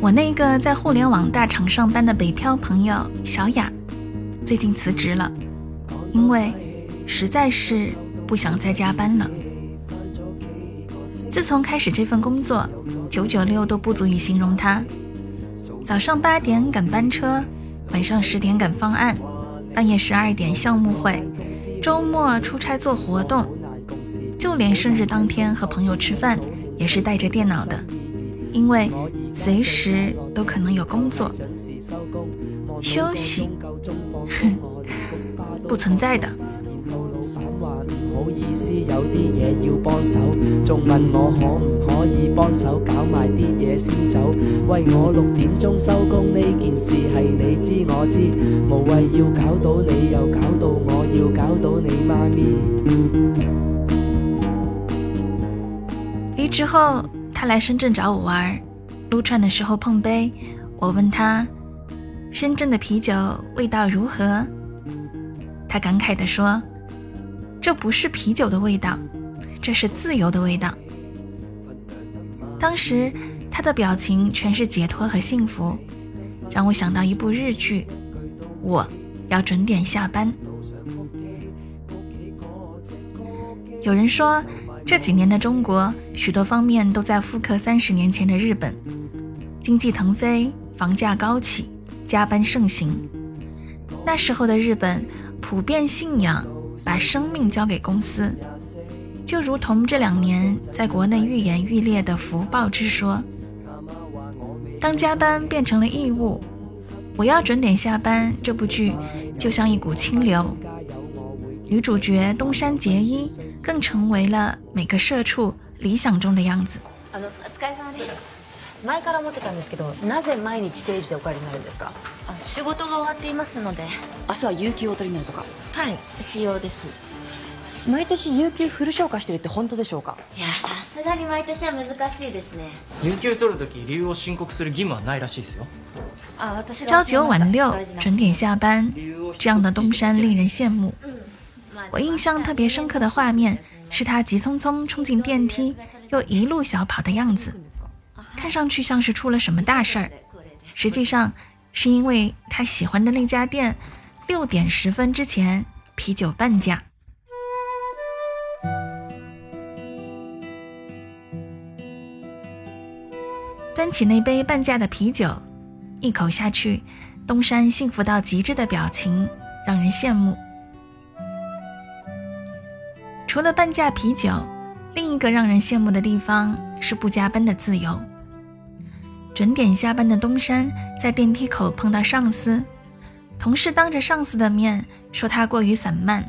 我那个在互联网大厂上班的北漂朋友小雅最近辞职了因为实在是不想再加班了。自从开始这份工作九九六都不足以形容他早上八点赶班车，晚上十点赶方案，半夜十二点项目会，周末出差做活动，就连生日当天和朋友吃饭也是带着电脑的，因为随时都可能有工作。休息，哼，不存在的。散话唔好意思，有啲嘢要帮手，仲问我可唔可以帮手搞埋啲嘢先走。喂，我六点钟收工呢件事系你知我知，无谓要搞到你又搞到我，要搞到你妈咪。离职后，他来深圳找我玩，撸串的时候碰杯，我问他，深圳的啤酒味道如何？他感慨地说。这不是啤酒的味道，这是自由的味道。当时他的表情全是解脱和幸福，让我想到一部日剧。我要准点下班。有人说，这几年的中国许多方面都在复刻三十年前的日本，经济腾飞，房价高起，加班盛行。那时候的日本普遍信仰。把生命交给公司，就如同这两年在国内愈演愈烈的福报之说。当加班变成了义务，我要准点下班。这部剧就像一股清流，女主角东山结衣更成为了每个社畜理想中的样子。前から持ってたんですけど、なぜ毎日定時でお帰りになるんですか？仕事が終わっていますので。明日は有給を取りになるとか。はい、仕様です。毎年有給フル消化してるって本当でしょうか？いや、さすがに毎年は難しいですね。有給取るとき理由を申告する義務はないらしいですよ。あ、私朝九晚六，准点下班，这样的东山令人羡慕。我印象特别深刻的画面是他急匆匆冲进电梯，又一路小跑的样子。看上去像是出了什么大事儿，实际上是因为他喜欢的那家店六点十分之前啤酒半价。端起那杯半价的啤酒，一口下去，东山幸福到极致的表情让人羡慕。除了半价啤酒，另一个让人羡慕的地方是不加班的自由。准点下班的东山在电梯口碰到上司，同事当着上司的面说他过于散漫。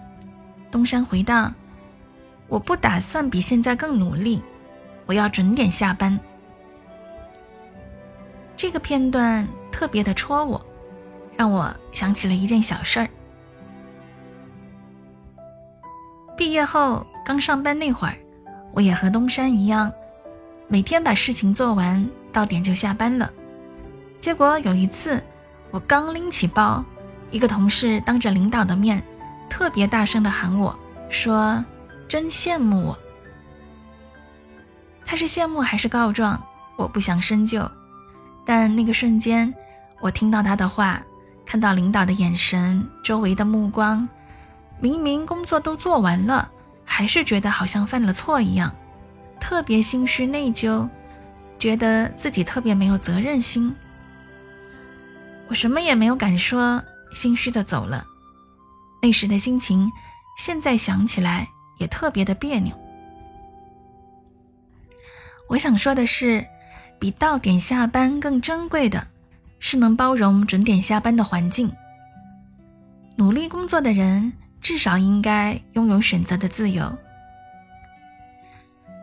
东山回道：“我不打算比现在更努力，我要准点下班。”这个片段特别的戳我，让我想起了一件小事儿。毕业后刚上班那会儿，我也和东山一样，每天把事情做完。到点就下班了，结果有一次，我刚拎起包，一个同事当着领导的面，特别大声的喊我说：“真羡慕我。”他是羡慕还是告状？我不想深究，但那个瞬间，我听到他的话，看到领导的眼神，周围的目光，明明工作都做完了，还是觉得好像犯了错一样，特别心虚内疚。觉得自己特别没有责任心，我什么也没有敢说，心虚的走了。那时的心情，现在想起来也特别的别扭。我想说的是，比到点下班更珍贵的，是能包容准点下班的环境。努力工作的人，至少应该拥有选择的自由，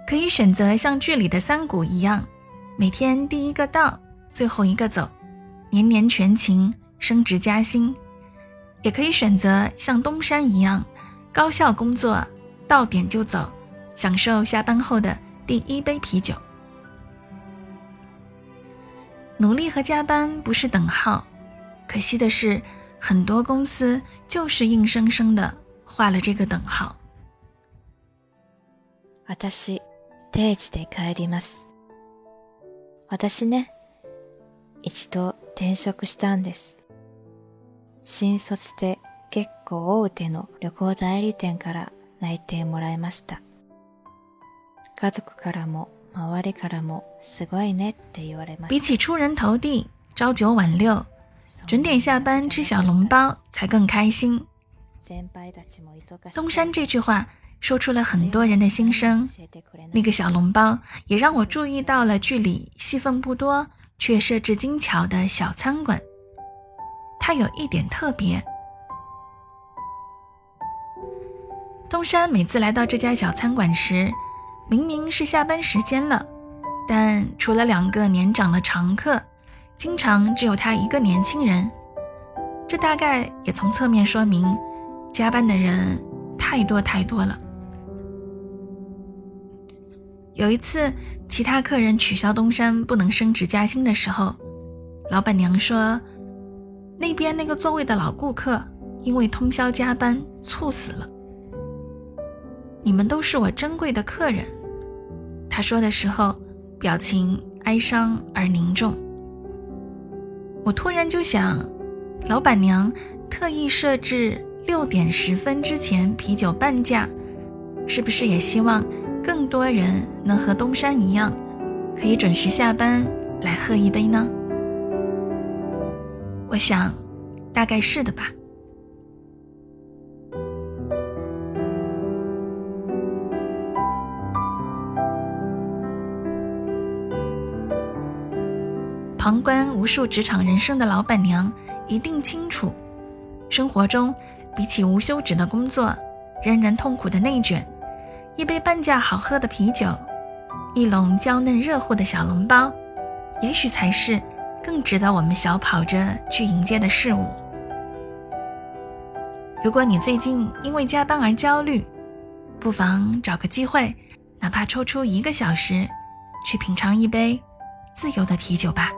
可以选择像剧里的三谷一样。每天第一个到，最后一个走，年年全勤，升职加薪；也可以选择像东山一样，高效工作，到点就走，享受下班后的第一杯啤酒。努力和加班不是等号，可惜的是， 很多公司就是硬生生的画了这个等号。私、定時で帰ります。 私ね、一度転職したんです。新卒で結構大手の旅行代理店から内定もらいました。家族からも周りからもすごいねって言われま比した。起出人头地、朝九晚六，准点下班吃小笼包才更开心。先輩たちも忙し东山这句话说出了很多人的心声。那个小笼包也让我注意到了剧里戏份不多却设置精巧的小餐馆，它有一点特别。东山每次来到这家小餐馆时，明明是下班时间了，但除了两个年长的常客，经常只有他一个年轻人。这大概也从侧面说明，加班的人太多太多了。有一次，其他客人取消东山不能升职加薪的时候，老板娘说，那边那个座位的老顾客因为通宵加班猝死了。你们都是我珍贵的客人，她说的时候，表情哀伤而凝重。我突然就想，老板娘特意设置六点十分之前啤酒半价，是不是也希望更多人能和东山一样，可以准时下班来喝一杯呢？我想，大概是的吧。旁观无数职场人生的老板娘一定清楚，生活中比起无休止的工作，人人痛苦的内卷，一杯半价好喝的啤酒，一笼娇嫩热乎的小笼包，也许才是更值得我们小跑着去迎接的事物。如果你最近因为加班而焦虑，不妨找个机会，哪怕抽出一个小时，去品尝一杯自由的啤酒吧。